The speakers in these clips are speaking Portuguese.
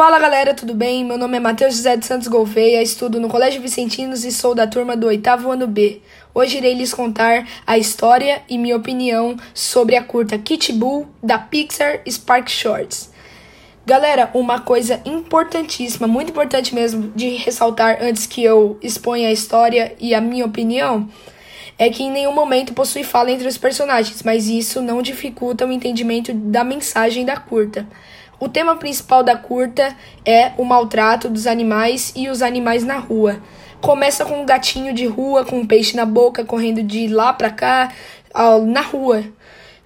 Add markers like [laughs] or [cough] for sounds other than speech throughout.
Fala galera, tudo bem? Meu nome é Matheus José de Santos Gouveia, estudo no Colégio Vicentinos e sou da turma do oitavo ano B. Hoje irei lhes contar a história e minha opinião sobre a curta Kit Bull da Pixar Spark Shorts. Galera, uma coisa importantíssima, muito importante mesmo de ressaltar antes que eu exponha a história e a minha opinião, é que em nenhum momento possui fala entre os personagens, mas isso não dificulta o entendimento da mensagem da curta. O tema principal da curta é o maltrato dos animais e os animais na rua. Começa com um gatinho de rua com um peixe na boca correndo de lá para cá na rua,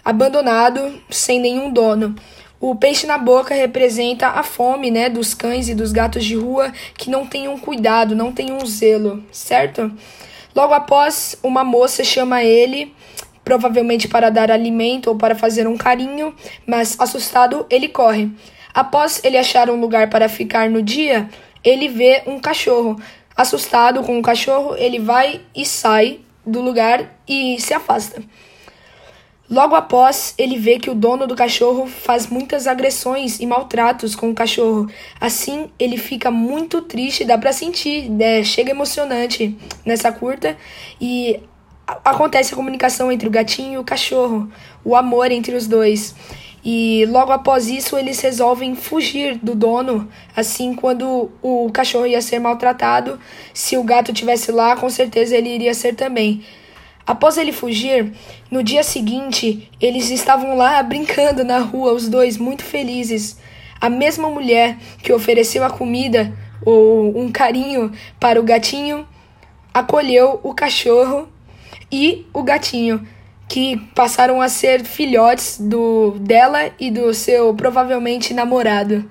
abandonado, sem nenhum dono. O peixe na boca representa a fome, né, dos cães e dos gatos de rua que não têm um cuidado, não têm um zelo, certo? Logo após, uma moça chama ele provavelmente para dar alimento ou para fazer um carinho, mas assustado ele corre. Após ele achar um lugar para ficar no dia, ele vê um cachorro. Assustado com o cachorro, ele vai e sai do lugar e se afasta. Logo após, ele vê que o dono do cachorro faz muitas agressões e maltratos com o cachorro. Assim, ele fica muito triste, dá para sentir, né? chega emocionante nessa curta e acontece a comunicação entre o gatinho e o cachorro, o amor entre os dois. E logo após isso, eles resolvem fugir do dono. Assim, quando o cachorro ia ser maltratado, se o gato tivesse lá, com certeza ele iria ser também. Após ele fugir, no dia seguinte, eles estavam lá [laughs] brincando na rua, os dois muito felizes. A mesma mulher que ofereceu a comida ou um carinho para o gatinho acolheu o cachorro e o gatinho, que passaram a ser filhotes do dela e do seu provavelmente namorado.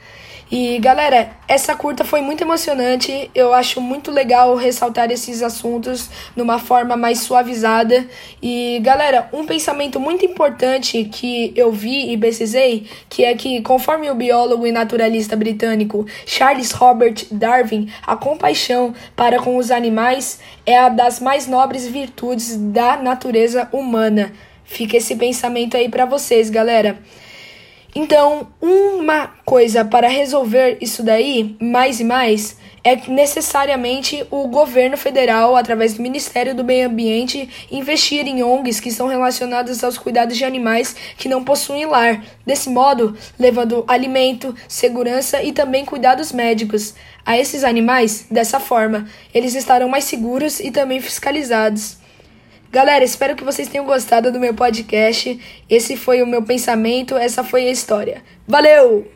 E galera, essa curta foi muito emocionante. Eu acho muito legal ressaltar esses assuntos numa forma mais suavizada. E galera, um pensamento muito importante que eu vi e precisei, que é que conforme o biólogo e naturalista britânico Charles Robert Darwin, a compaixão para com os animais é a das mais nobres virtudes da natureza humana. Fica esse pensamento aí para vocês, galera. Então, uma coisa para resolver isso daí, mais e mais, é necessariamente o governo federal, através do Ministério do Meio Ambiente, investir em ONGs que são relacionadas aos cuidados de animais que não possuem lar. Desse modo, levando alimento, segurança e também cuidados médicos a esses animais. Dessa forma, eles estarão mais seguros e também fiscalizados. Galera, espero que vocês tenham gostado do meu podcast. Esse foi o meu pensamento, essa foi a história. Valeu!